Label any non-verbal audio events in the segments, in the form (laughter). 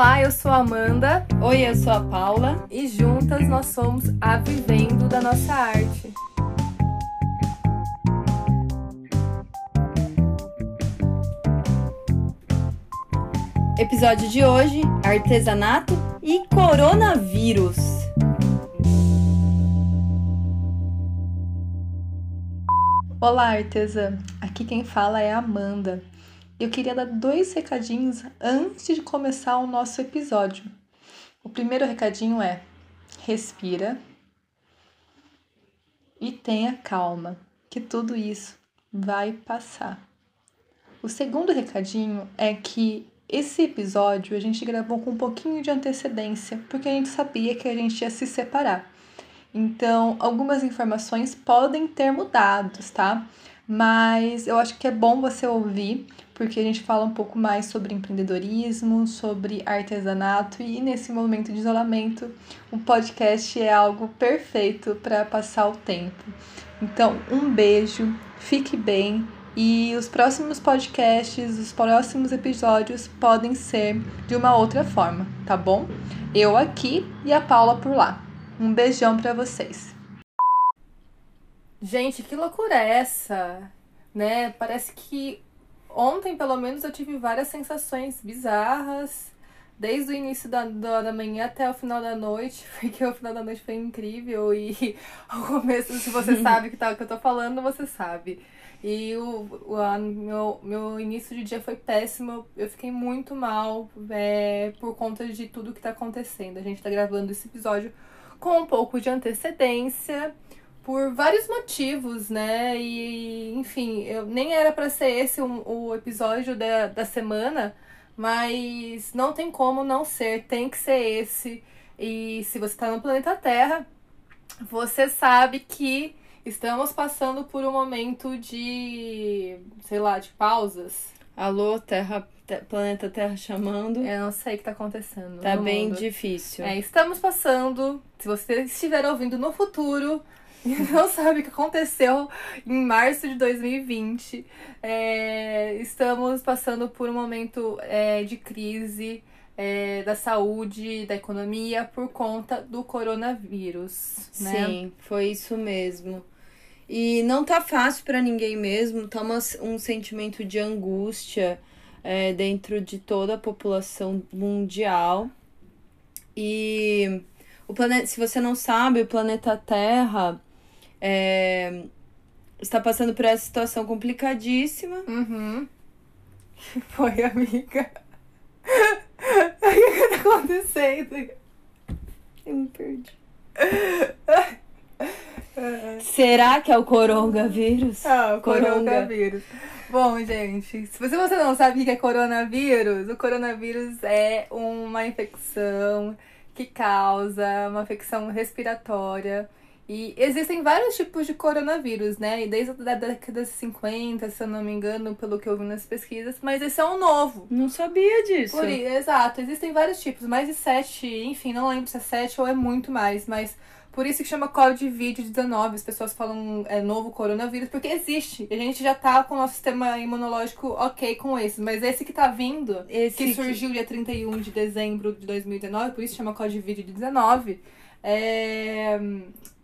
Olá, eu sou a Amanda. Oi, eu sou a Paula. E juntas nós somos a Vivendo da Nossa Arte. Episódio de hoje: artesanato e coronavírus. Olá, artesã. Aqui quem fala é a Amanda. Eu queria dar dois recadinhos antes de começar o nosso episódio. O primeiro recadinho é: respira e tenha calma, que tudo isso vai passar. O segundo recadinho é que esse episódio a gente gravou com um pouquinho de antecedência, porque a gente sabia que a gente ia se separar. Então, algumas informações podem ter mudado, tá? Mas eu acho que é bom você ouvir, porque a gente fala um pouco mais sobre empreendedorismo, sobre artesanato e nesse momento de isolamento, o podcast é algo perfeito para passar o tempo. Então, um beijo, fique bem e os próximos podcasts, os próximos episódios podem ser de uma outra forma, tá bom? Eu aqui e a Paula por lá. Um beijão para vocês. Gente, que loucura é essa? Né? Parece que ontem, pelo menos, eu tive várias sensações bizarras, desde o início da, da manhã até o final da noite, (laughs) porque o final da noite foi incrível e (laughs) o começo, se você (laughs) sabe que tá, que eu tô falando, você sabe. E o, o a, meu, meu início de dia foi péssimo, eu fiquei muito mal é, por conta de tudo que tá acontecendo. A gente tá gravando esse episódio com um pouco de antecedência por vários motivos, né? E, enfim, eu, nem era para ser esse o, o episódio da, da semana, mas não tem como não ser, tem que ser esse. E se você está no planeta Terra, você sabe que estamos passando por um momento de, sei lá, de pausas. Alô, Terra, planeta Terra chamando. Eu não sei o que está acontecendo. Tá bem mundo. difícil. É, estamos passando. Se você estiver ouvindo no futuro, (laughs) não sabe o que aconteceu em março de 2020. É, estamos passando por um momento é, de crise é, da saúde, da economia, por conta do coronavírus. Né? Sim, foi isso mesmo. E não tá fácil para ninguém mesmo, tá uma, um sentimento de angústia é, dentro de toda a população mundial. E o planeta, se você não sabe, o planeta Terra é, está passando por essa situação complicadíssima. Uhum. (laughs) Foi, amiga. (laughs) o que tá acontecendo? Eu me perdi. (laughs) Será que é o coronavírus? Ah, o coronavírus. Bom, gente, se você não sabe o que é coronavírus, o coronavírus é uma infecção que causa uma infecção respiratória e existem vários tipos de coronavírus, né? E desde a década de 50, se eu não me engano, pelo que eu vi nas pesquisas, mas esse é um novo. Não sabia disso. Por, exato, existem vários tipos, mais de sete, enfim, não lembro se é sete ou é muito mais, mas por isso que chama Covid-19, as pessoas falam é, novo coronavírus, porque existe. A gente já tá com o nosso sistema imunológico ok com esse, mas esse que tá vindo, esse que surgiu que... dia 31 de dezembro de 2019, por isso chama Covid-19, é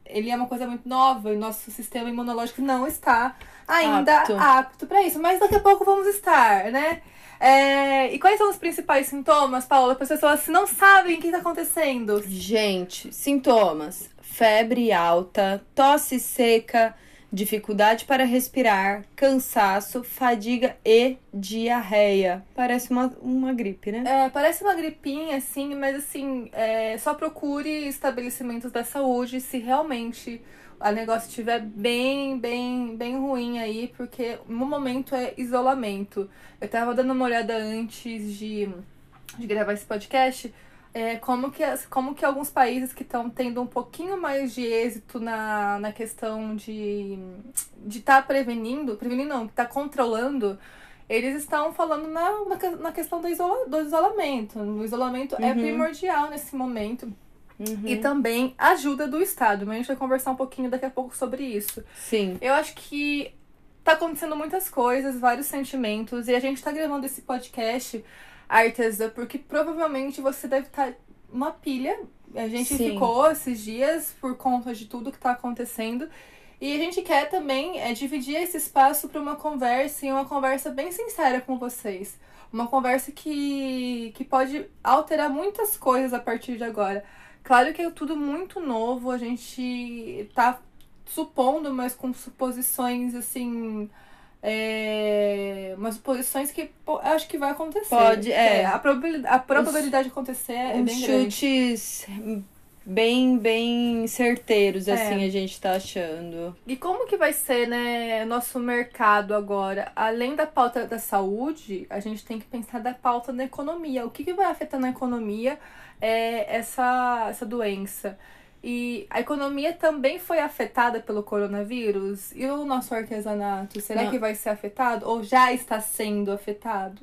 ele é uma coisa muito nova e nosso sistema imunológico não está ainda apto, para isso. Mas daqui a pouco vamos estar, né? É, e quais são os principais sintomas, Paula, para as pessoas não sabem o que está acontecendo? Gente, sintomas: febre alta, tosse seca, dificuldade para respirar, cansaço, fadiga e diarreia. Parece uma, uma gripe, né? É, parece uma gripinha, assim, mas assim, é, só procure estabelecimentos da saúde se realmente o negócio estiver bem, bem, bem ruim aí, porque no momento é isolamento. Eu tava dando uma olhada antes de, de gravar esse podcast é, como, que, como que alguns países que estão tendo um pouquinho mais de êxito na, na questão de de estar tá prevenindo, prevenindo não, que tá controlando, eles estão falando na, na, na questão do, isola, do isolamento. O isolamento é uhum. é primordial nesse momento. Uhum. E também ajuda do Estado. Mas a gente vai conversar um pouquinho daqui a pouco sobre isso. Sim. Eu acho que tá acontecendo muitas coisas, vários sentimentos, e a gente tá gravando esse podcast artesã, porque provavelmente você deve estar tá uma pilha. A gente Sim. ficou esses dias por conta de tudo que está acontecendo. E a gente quer também é, dividir esse espaço para uma conversa e uma conversa bem sincera com vocês. Uma conversa que, que pode alterar muitas coisas a partir de agora. Claro que é tudo muito novo, a gente tá supondo, mas com suposições assim. É, umas suposições que pô, acho que vai acontecer. Pode, é. a probabilidade, a probabilidade de acontecer é bem grande. chutes bem, bem certeiros, É. assim, a gente tá achando. E como que vai ser, né, nosso mercado agora? Além da pauta da saúde, a gente tem que pensar da pauta da economia. O que, que vai afetar na economia é essa, essa doença? E a economia também foi afetada pelo coronavírus? E o nosso artesanato, será Não. que vai ser afetado? Ou já está sendo afetado?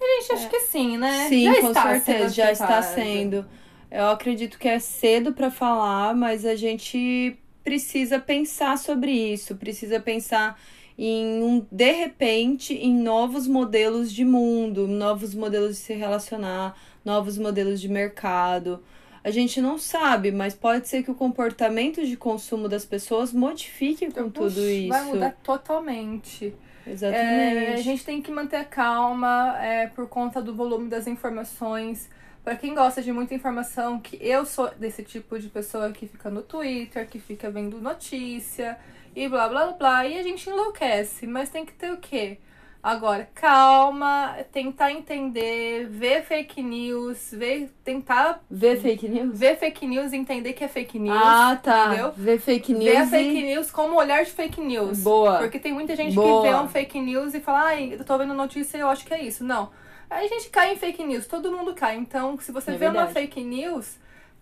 A gente acha que sim, né? É. Sim, já com certeza, já está sendo. Eu acredito que é cedo para falar, mas a gente precisa pensar sobre isso, precisa pensar em um, de repente, em novos modelos de mundo, novos modelos de se relacionar, novos modelos de mercado. A gente não sabe, mas pode ser que o comportamento de consumo das pessoas modifique com tudo Puxa, isso. Vai mudar totalmente. Exatamente. É, a gente tem que manter a calma é, por conta do volume das informações. Pra quem gosta de muita informação, que eu sou desse tipo de pessoa que fica no Twitter, que fica vendo notícia e blá blá blá, e a gente enlouquece. Mas tem que ter o quê? Agora, calma, tentar entender, ver fake news, ver, tentar Vê fake news? ver fake news entender que é fake news. ah, tá. Entendeu? Vê fake news. Ver e- fake news como olhar de fake news. Boa. Porque tem muita gente Boa. que vê um fake news e fala, ai, eu tô vendo notícia e eu acho que é isso. Não. A gente cai em fake news, todo mundo cai. Então, se você É vê uma verdade. fake news,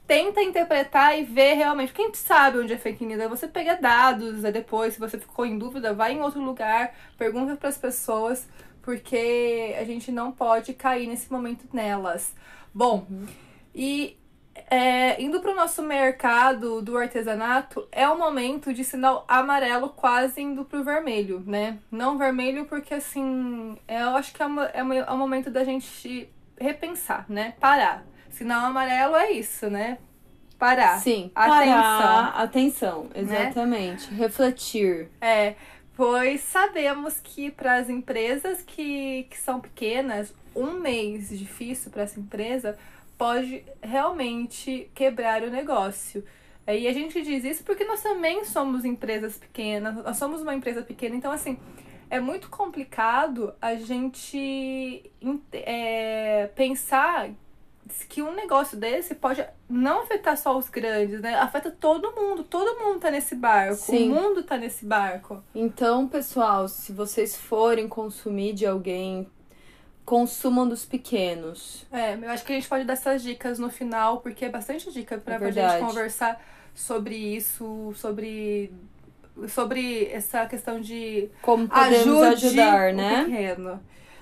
tenta interpretar e ver realmente. Gente sabe onde é fake news. Aí você pega dados, aí depois, se você ficou em dúvida, vai em outro lugar, pergunta pras pessoas, porque a gente não pode cair nesse momento nelas. Bom, e é, indo para o nosso mercado do artesanato, é o momento de sinal amarelo quase indo pro vermelho, né? Não vermelho porque, assim, é, eu acho que é, uma- é, uma- é o momento da gente repensar, né? Parar. Sinal amarelo é isso, né? Parar. Sim, Atenção. parar, atenção, exatamente. Refletir. É, pois sabemos que para as empresas que, que são pequenas, um mês difícil para essa empresa pode realmente quebrar o negócio. E a gente diz isso porque nós também somos empresas pequenas, nós somos uma empresa pequena, então assim, é muito complicado a gente ente- é, pensar que um negócio desse pode não afetar só os grandes, né? Afeta todo mundo, todo mundo tá nesse barco, Sim. o mundo tá nesse barco. Então, pessoal, se vocês forem consumir de alguém, consumam dos pequenos. É, eu acho que a gente pode dar essas dicas no final, porque é bastante dica pra, É pra gente conversar sobre isso, sobre sobre essa questão de Como podemos ajude ajudar, o né? pequeno.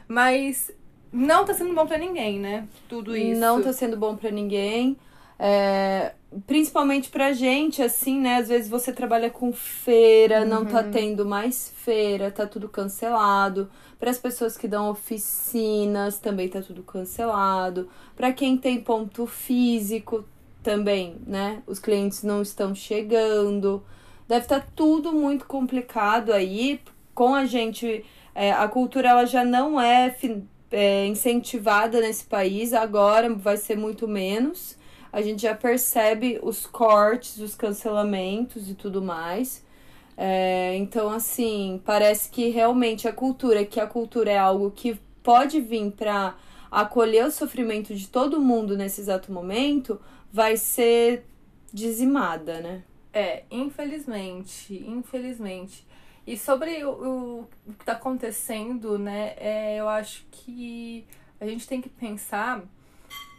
Mas não tá sendo bom pra ninguém, né? Tudo isso. Não tá sendo bom pra ninguém. É, principalmente pra gente, assim, né? Às vezes você trabalha com feira, não Uhum. tá tendo mais feira, tá tudo cancelado. Para as pessoas que dão oficinas, também tá tudo cancelado. Pra quem tem ponto físico, também, né? Os clientes não estão chegando. Deve estar tudo muito complicado aí. Com a gente, é, a cultura ela já não é é, incentivada nesse país, agora vai ser muito menos. A gente já percebe os cortes, os cancelamentos e tudo mais. É, então, assim, parece que realmente a cultura, que a cultura é algo que pode vir para acolher o sofrimento de todo mundo nesse exato momento, vai ser dizimada, né? É, infelizmente, infelizmente. E sobre o, o, que tá acontecendo, né, é, eu acho que a gente tem que pensar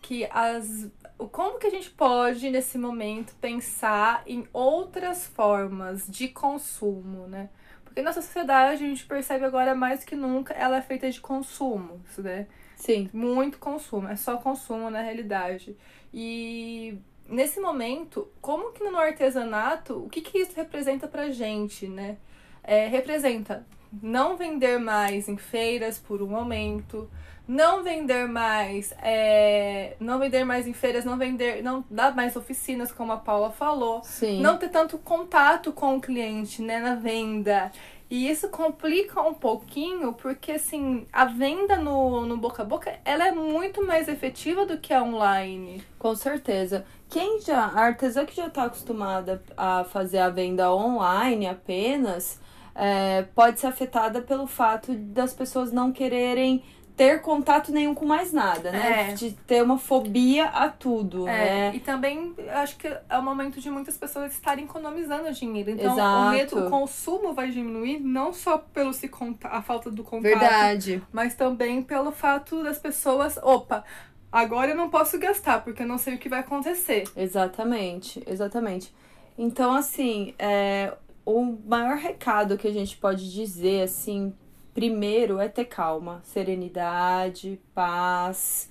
que as. Como que a gente pode, nesse momento, pensar em outras formas de consumo, né? Porque nossa sociedade, a gente percebe agora mais que nunca, ela é feita de consumo, né? Sim. muito consumo, é só consumo na realidade. E nesse momento, como que no artesanato, o que que isso representa pra gente, né? É, representa não vender mais em feiras por um momento, não vender mais, é, não vender mais em feiras, não vender, não dar mais oficinas, como a Paula falou, Sim. não ter tanto contato com o cliente, né, na venda. E isso complica um pouquinho, porque assim, a venda no, no boca a boca, ela é muito mais efetiva do que a online. Com certeza. Quem já, a artesã que já está acostumada a fazer a venda online apenas, é, pode ser afetada pelo fato das pessoas não quererem ter contato nenhum com mais nada, né? É. De ter uma fobia a tudo, É, né? e também acho que é o momento de muitas pessoas estarem economizando dinheiro. Então, o Exato. medo, o consumo vai diminuir, não só pelo se a falta do contato, Verdade. mas também pelo fato das pessoas, opa, agora eu não posso gastar, porque eu não sei o que vai acontecer. Exatamente, exatamente. Então, assim, é, o maior recado que a gente pode dizer, assim, primeiro é ter calma, serenidade, paz,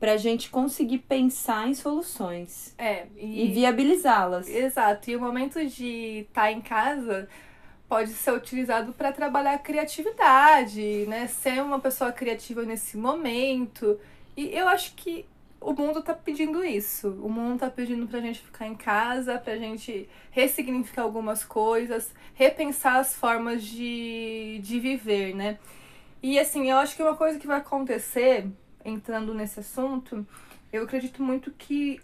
pra gente conseguir pensar em soluções É, e viabilizá-las. Exato. E o momento de estar em casa pode ser utilizado para trabalhar a criatividade, né? Ser uma pessoa criativa nesse momento. E eu acho que o mundo tá pedindo isso. O mundo tá pedindo pra gente ficar em casa, pra gente ressignificar algumas coisas, repensar as formas de, de viver, né? E assim, eu acho que uma coisa que vai acontecer, entrando nesse assunto, eu acredito muito que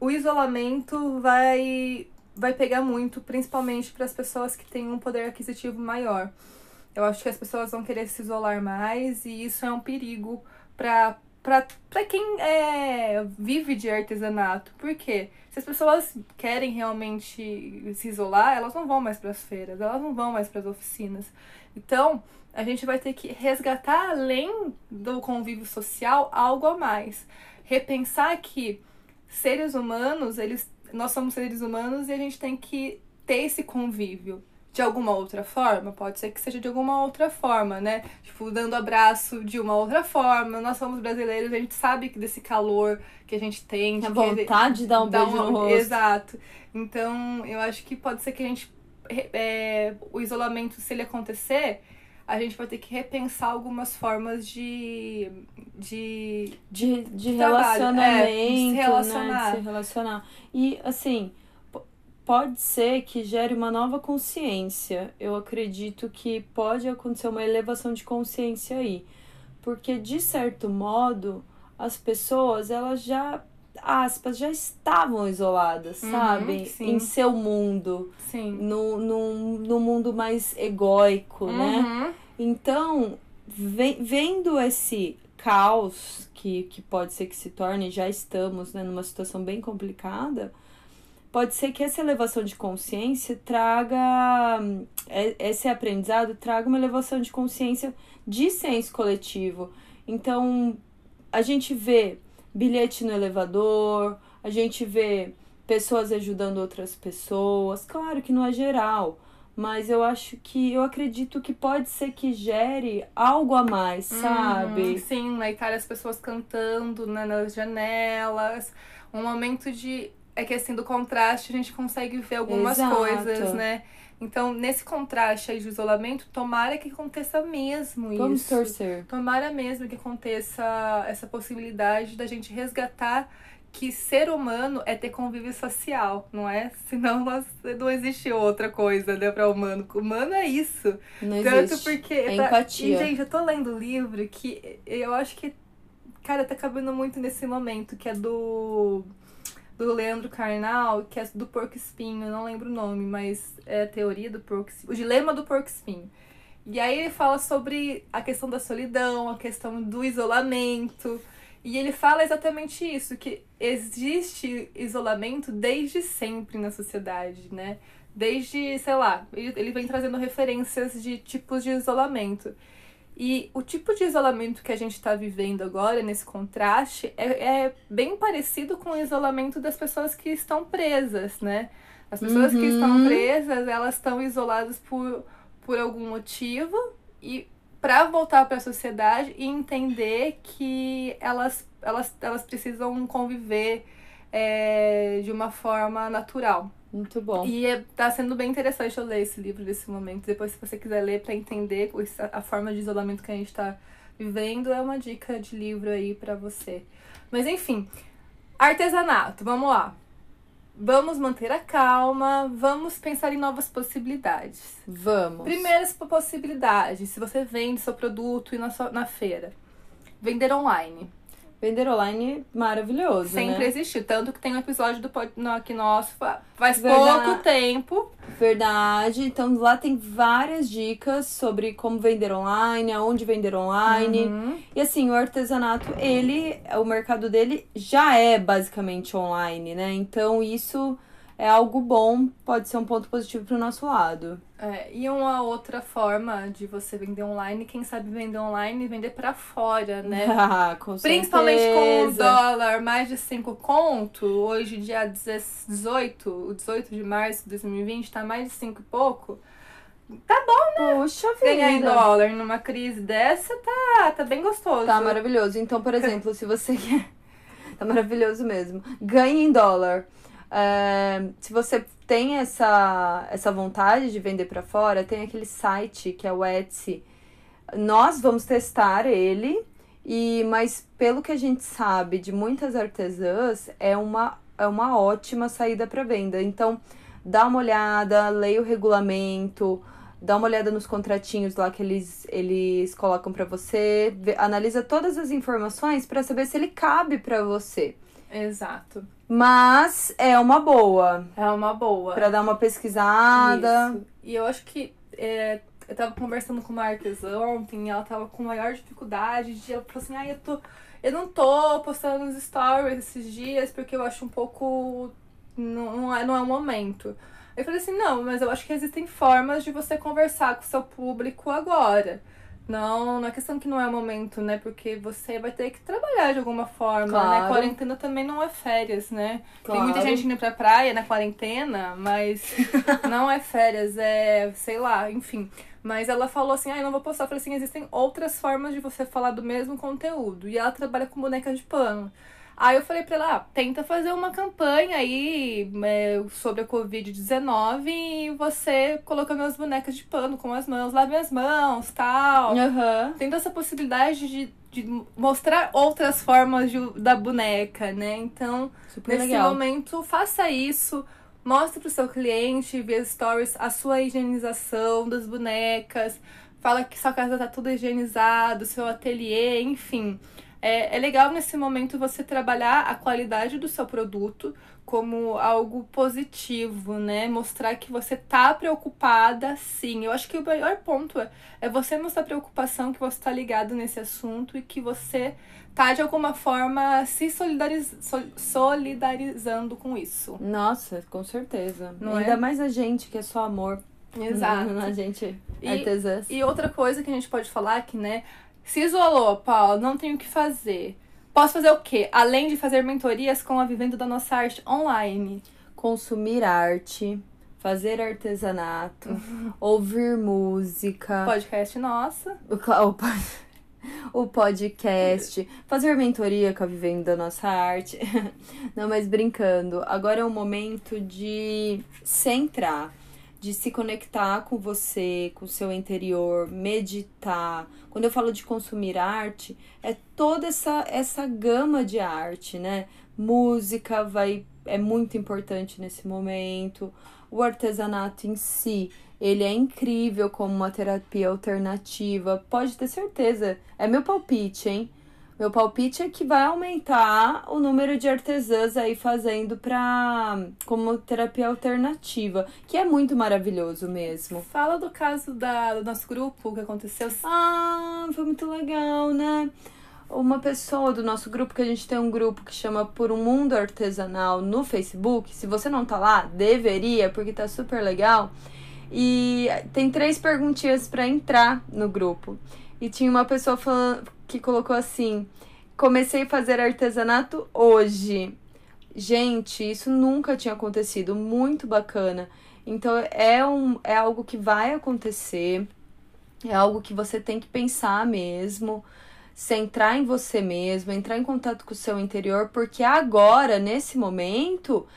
o isolamento vai vai pegar muito, principalmente para as pessoas que têm um poder aquisitivo maior. Eu acho que as pessoas vão querer se isolar mais e isso é um perigo para para quem é, vive de artesanato. Por quê? Se as pessoas querem realmente se isolar, elas não vão mais para as feiras, elas não vão mais para as oficinas. Então, a gente vai ter que resgatar além do convívio social algo a mais. Repensar que seres humanos, eles nós somos seres humanos e a gente tem que ter esse convívio de alguma outra forma, pode ser que seja de alguma outra forma, né? Tipo, dando abraço de uma outra forma. Nós somos brasileiros, a gente sabe que desse calor que a gente tem, A vontade de dar um dar beijo uma- no rosto. Exato. Então, eu acho que pode ser que a gente é, o isolamento, se ele acontecer, a gente vai ter que repensar algumas formas de de de, de trabalho, é, de se relacionamento, relacionar. né? De se relacionar. E assim, pode ser que gere uma nova consciência. Eu acredito que pode acontecer uma elevação de consciência aí. Porque, de certo modo, as pessoas, elas já, aspas, já estavam isoladas, Uhum, sabe? sim. Em seu mundo. sim. No, no, no mundo mais egóico, né? Uhum. Então, ve- vendo esse caos que, que pode ser que se torne, já estamos né, numa situação bem complicada, pode ser que essa elevação de consciência traga, hum, é- esse aprendizado traga uma elevação de consciência de senso coletivo. Então, a gente vê bilhete no elevador, a gente vê pessoas ajudando outras pessoas, claro que não é geral, mas eu acho que eu acredito que pode ser que gere algo a mais, Uhum, sabe? Sim, na Itália as pessoas cantando né, nas janelas. Um momento de. É que assim, do contraste a gente consegue ver algumas Exato. coisas, né? Então, nesse contraste aí de isolamento, tomara que aconteça mesmo Vamos isso. torcer. Tomara mesmo que aconteça essa possibilidade da gente resgatar que ser humano é ter convívio social, não é? (laughs) Senão nós, não existe outra coisa, né, para humano. Humano é isso. Não Tanto existe. porque. É tá- empatia. E, gente, eu tô lendo o livro que eu acho que. Cara, tá cabendo muito nesse momento, que é do. Do Leandro Carnal, que é do porco espinho, não lembro o nome, mas é a teoria do porco espinho. O dilema do porco espinho. E aí ele fala sobre a questão da solidão, a questão do isolamento. E ele fala exatamente isso, que existe isolamento desde sempre na sociedade, né? Desde, sei lá, ele vem trazendo referências de tipos de isolamento. E o tipo de isolamento que a gente está vivendo agora, nesse contraste, é, é bem parecido com o isolamento das pessoas que estão presas, né? As pessoas que Uhum. estão presas, elas estão isoladas por, por algum motivo e para voltar para a sociedade e entender que elas, elas, elas precisam conviver é, de uma forma natural. Muito bom. E é, tá sendo bem interessante eu ler esse livro nesse momento. Depois, se você quiser ler para entender a forma de isolamento que a gente tá vivendo, é uma dica de livro aí para você. Mas enfim, artesanato, vamos lá. Vamos manter a calma, vamos pensar em novas possibilidades. Vamos. Primeiras possibilidades, se você vende seu produto na, sua, na feira. Vender online. Vender online maravilhoso, Sempre né? existiu. Tanto que tem um episódio do aqui nosso faz Verdade. pouco tempo. Verdade. Então lá tem várias dicas sobre como vender online, aonde vender online. Uhum. E assim, o artesanato, ele, o mercado dele já é basicamente online, né? Então isso é algo bom, pode ser um ponto positivo para o nosso lado. É, e uma outra forma de você vender online, quem sabe vender online e vender para fora, né? Ah, (laughs) com Principalmente com o dólar mais de 5 conto, hoje dia 18, o 18 de março de 2020, tá mais de 5 e pouco. Tá bom, né? Puxa vida. Ganhar em dólar numa crise dessa tá, tá bem gostoso. Tá maravilhoso. Então, por exemplo, se você (laughs) quer. Tá maravilhoso mesmo. Ganhe em dólar. É, se você tem essa, essa vontade de vender para fora, tem aquele site que é o Etsy. Nós vamos testar ele, e mas pelo que a gente sabe de muitas artesãs, é uma, é uma ótima saída para venda. Então, dá uma olhada, leia o regulamento, dá uma olhada nos contratinhos lá que eles, eles colocam para você, vê, analisa todas as informações para saber se ele cabe para você. Exato. Mas é uma boa. É uma boa. Pra dar uma pesquisada. Isso. E eu acho que é, eu tava conversando com uma artesã ontem e ela tava com maior dificuldade de. Ela falou assim: ah, eu tô. Eu não tô postando nos stories esses dias porque eu acho um pouco. Não, não, é, não é o momento. Eu falei assim: não, mas eu acho que existem formas de você conversar com o seu público agora. Não, não é questão que não é o momento, né? Porque você vai ter que trabalhar de alguma forma, né? claro. né? Quarentena também não é férias, né? Claro. Tem muita gente indo pra praia na quarentena, mas (laughs) não é férias, é, sei lá, enfim. Mas ela falou assim, ah, eu não vou postar. Eu falei assim, existem outras formas de você falar do mesmo conteúdo. E ela trabalha com boneca de pano. Aí eu falei pra ela, ah, tenta fazer uma campanha aí é, sobre a Covid-19 e você colocando as bonecas de pano com as mãos, lave as mãos, tal. Uhum. Tendo essa possibilidade de, de mostrar outras formas de, da boneca, né? Então, Super nesse legal. momento, faça isso. Mostre pro seu cliente, via stories, a sua higienização das bonecas. Fala que sua casa tá tudo higienizado, seu ateliê, enfim é, é legal nesse momento você trabalhar a qualidade do seu produto como algo positivo, né? Mostrar que você tá preocupada, sim. Eu acho que o melhor ponto é, é você mostrar preocupação, que você tá ligado nesse assunto e que você tá de alguma forma se solidariz solidarizando com isso. Nossa, com certeza. Não Ainda é? mais a gente que é só amor. Exato. (laughs) a gente artesãs. E, e outra coisa que a gente pode falar é que, né, se isolou, Paulo, não tenho o que fazer. Posso fazer o quê? Além de fazer mentorias com a Vivendo da Nossa Arte online. Consumir arte, fazer artesanato, (laughs) ouvir música. Podcast nossa. O, (laughs) o podcast, fazer mentoria com a Vivendo da Nossa Arte. (laughs) Não, mas brincando. Agora é o momento de centrar de se conectar com você, com o seu interior, meditar. Quando eu falo de consumir arte, é toda essa essa gama de arte, né? Música vai é muito importante nesse momento. O artesanato em si, ele é incrível como uma terapia alternativa. Pode ter certeza. É meu palpite, hein? Meu palpite é que vai aumentar o número de artesãs aí fazendo para como terapia alternativa, que é muito maravilhoso mesmo. Fala do caso da, do nosso grupo que aconteceu. Ah, foi muito legal, né? Uma pessoa do nosso grupo, que a gente tem um grupo que chama Por um Mundo Artesanal no Facebook. Se você não tá lá, deveria, porque tá super legal. E tem três perguntinhas para entrar no grupo. E tinha uma pessoa falando, que colocou assim: comecei a fazer artesanato hoje. Gente, isso nunca tinha acontecido, muito bacana. Então é, um, é algo que vai acontecer, é algo que você tem que pensar mesmo, centrar em você mesmo, entrar em contato com o seu interior, porque agora, nesse momento,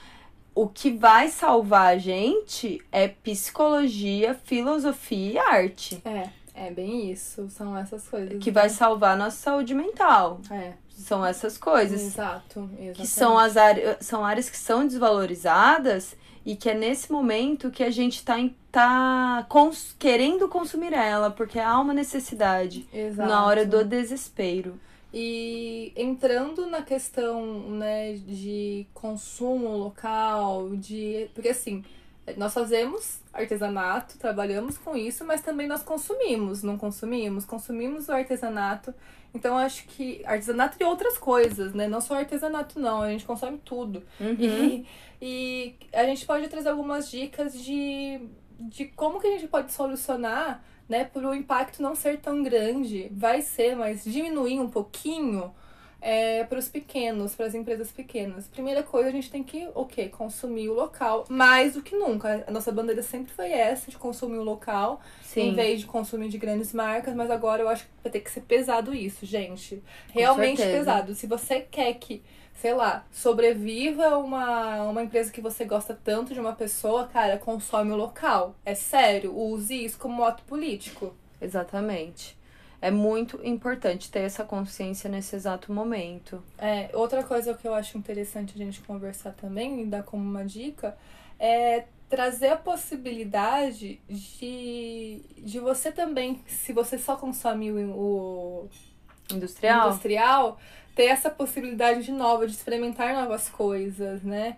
o que vai salvar a gente é psicologia, filosofia e arte. É, é bem isso. São essas coisas. Que né? vai salvar a nossa saúde mental. É, São essas coisas. exato. exatamente. Que são as áreas, são áreas que são desvalorizadas e que é nesse momento que a gente tá, em- tá cons- querendo consumir ela, porque há uma necessidade Exato. na hora do desespero. E entrando na questão, né, de consumo local, de. Porque assim, nós fazemos artesanato, trabalhamos com isso, mas também nós consumimos, não consumimos? Consumimos o artesanato. Então acho que artesanato e outras coisas, né? Não só artesanato, não, a gente consome tudo. Uhum. E, e a gente pode trazer algumas dicas de, de como que a gente pode solucionar, né, para o impacto não ser tão grande. Vai ser, mas diminuir um pouquinho é, para os pequenos, para as empresas pequenas. Primeira coisa, a gente tem que, o? Consumir o local, mais do que nunca. A nossa bandeira sempre foi essa, de consumir o local, em Sim. vez de consumir de grandes marcas, mas agora eu acho que vai ter que ser pesado isso, gente. Realmente pesado. Se você quer que, sei lá, sobreviva uma, uma empresa que você gosta tanto de uma pessoa, cara, consome o local. É sério, use isso como ato político. Exatamente. É muito importante ter essa consciência nesse exato momento. É, outra coisa que eu acho interessante a gente conversar também e dar como uma dica é trazer a possibilidade de, de você também, se você só consome o, o Industrial? industrial, ter essa possibilidade de nova, de experimentar novas coisas, né?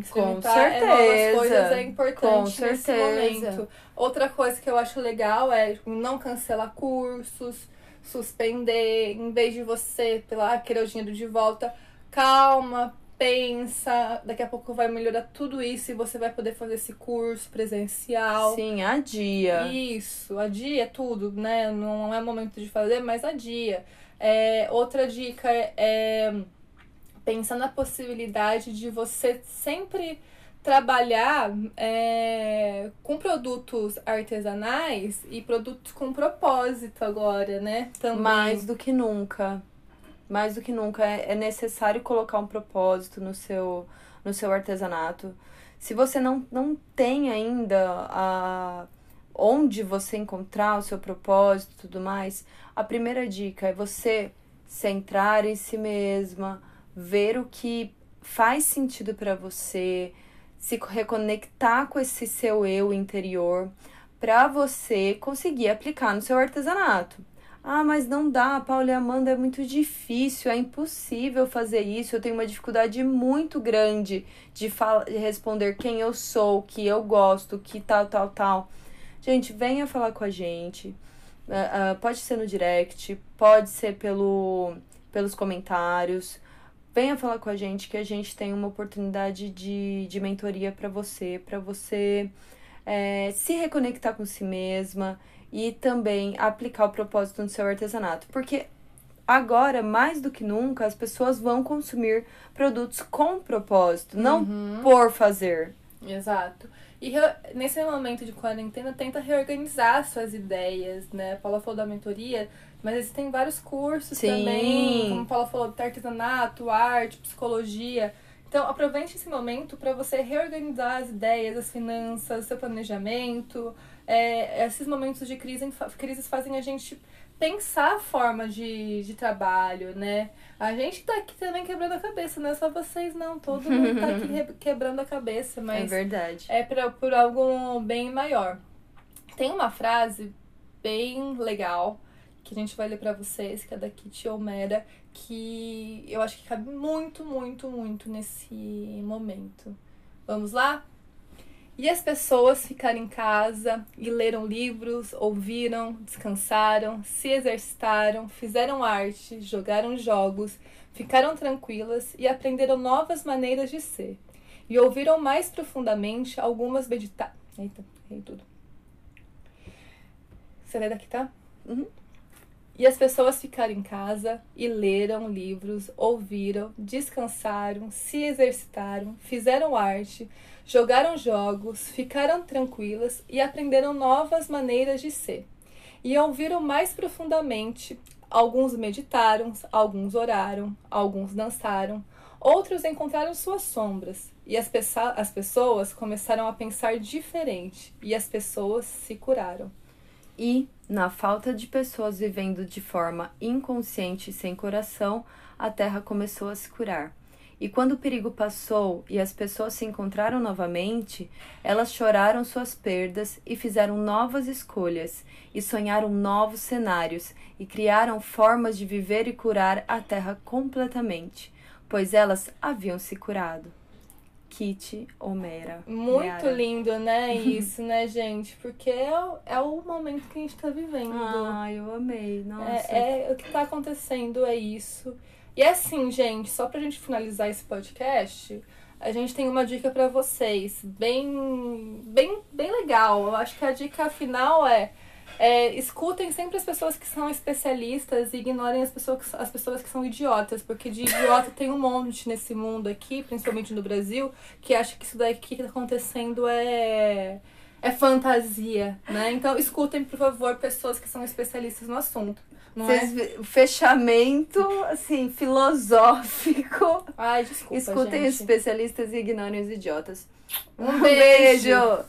Experimentar é, certeza. coisas é importante Com nesse certeza. momento. Outra coisa que eu acho legal é não cancelar cursos, suspender, em vez de você, pela ah, querer o dinheiro de volta, calma, pensa, daqui a pouco vai melhorar tudo isso e você vai poder fazer esse curso presencial. Sim, a dia. Isso, adia tudo, né? Não é momento de fazer, mas adia. É, outra dica é, é pensar na possibilidade de você sempre trabalhar é, com produtos artesanais e produtos com propósito agora, né? Também. Mais do que nunca. Mais do que nunca é é necessário colocar um propósito no seu, no seu artesanato. Se você não, não tem ainda a, onde você encontrar o seu propósito e tudo mais, a primeira dica é você centrar em si mesma, ver o que faz sentido para você, se reconectar com esse seu eu interior para você conseguir aplicar no seu artesanato. Ah, mas não dá, Paula e Amanda, é muito difícil, é impossível fazer isso. Eu tenho uma dificuldade muito grande de, de responder quem eu sou, que eu gosto, que tal, tal, tal. Gente, venha falar com a gente. Ah, ah, pode ser no direct, pode ser pelo, pelos comentários. Venha falar com a gente que a gente tem uma oportunidade de, de mentoria para você, para você é, se reconectar com si mesma e também aplicar o propósito no seu artesanato. Porque agora, mais do que nunca, as pessoas vão consumir produtos com propósito, não por fazer. Exato. E nesse momento de quarentena, tenta reorganizar suas ideias, né? A Paula falou da mentoria, mas existem vários cursos Sim. também, como a Paula falou, de artesanato, arte, psicologia. Então, aproveite esse momento para você reorganizar as ideias, as finanças, seu planejamento. É, esses momentos de crise, crises fazem a gente pensar a forma de, de trabalho, né? A gente tá aqui também quebrando a cabeça, não é só vocês não, todo mundo tá aqui (laughs) quebrando a cabeça, É mas verdade. é pra, por algo bem maior. Tem uma frase bem legal que a gente vai ler pra vocês, que é da Kitty Omera, que eu acho que cabe muito, muito, muito nesse momento. Vamos lá? E as pessoas ficaram em casa e leram livros, ouviram, descansaram, se exercitaram, fizeram arte, jogaram jogos, ficaram tranquilas e aprenderam novas maneiras de ser. E ouviram mais profundamente algumas medita... Eita, errei tudo. Você lê daqui, tá? Uhum. E as pessoas ficaram em casa e leram livros, ouviram, descansaram, se exercitaram, fizeram arte, jogaram jogos, ficaram tranquilas e aprenderam novas maneiras de ser. E ouviram mais profundamente. Alguns meditaram, alguns oraram, alguns dançaram, Outros encontraram suas sombras. E as, as pessoas começaram a pensar diferente. E as pessoas se curaram. E, na falta de pessoas vivendo de forma inconsciente e sem coração, a terra começou a se curar. E quando o perigo passou e as pessoas se encontraram novamente, elas choraram suas perdas e fizeram novas escolhas, e sonharam novos cenários, e criaram formas de viver e curar a terra completamente, pois elas haviam se curado. Kitty Homera. Muito lindo, né? (laughs) Isso, né, gente? Porque é, é o momento que a gente tá vivendo. Ah, eu amei. Nossa. É, é, o que tá acontecendo, é isso. E é assim, gente, só pra gente finalizar esse podcast, a gente tem uma dica para vocês, bem, bem, bem legal. Eu acho que a dica final é, é, escutem sempre as pessoas que são especialistas e ignorem as pessoas, as pessoas que são idiotas, porque de idiota tem um monte nesse mundo aqui, principalmente no Brasil, que acha que isso daqui que tá acontecendo é é fantasia, né? Então escutem, por favor, pessoas que são especialistas no assunto. Não é? Fechamento, assim, filosófico. Ai, desculpa, Escutem gente. os especialistas e ignorem os idiotas. Um beijo. beijo.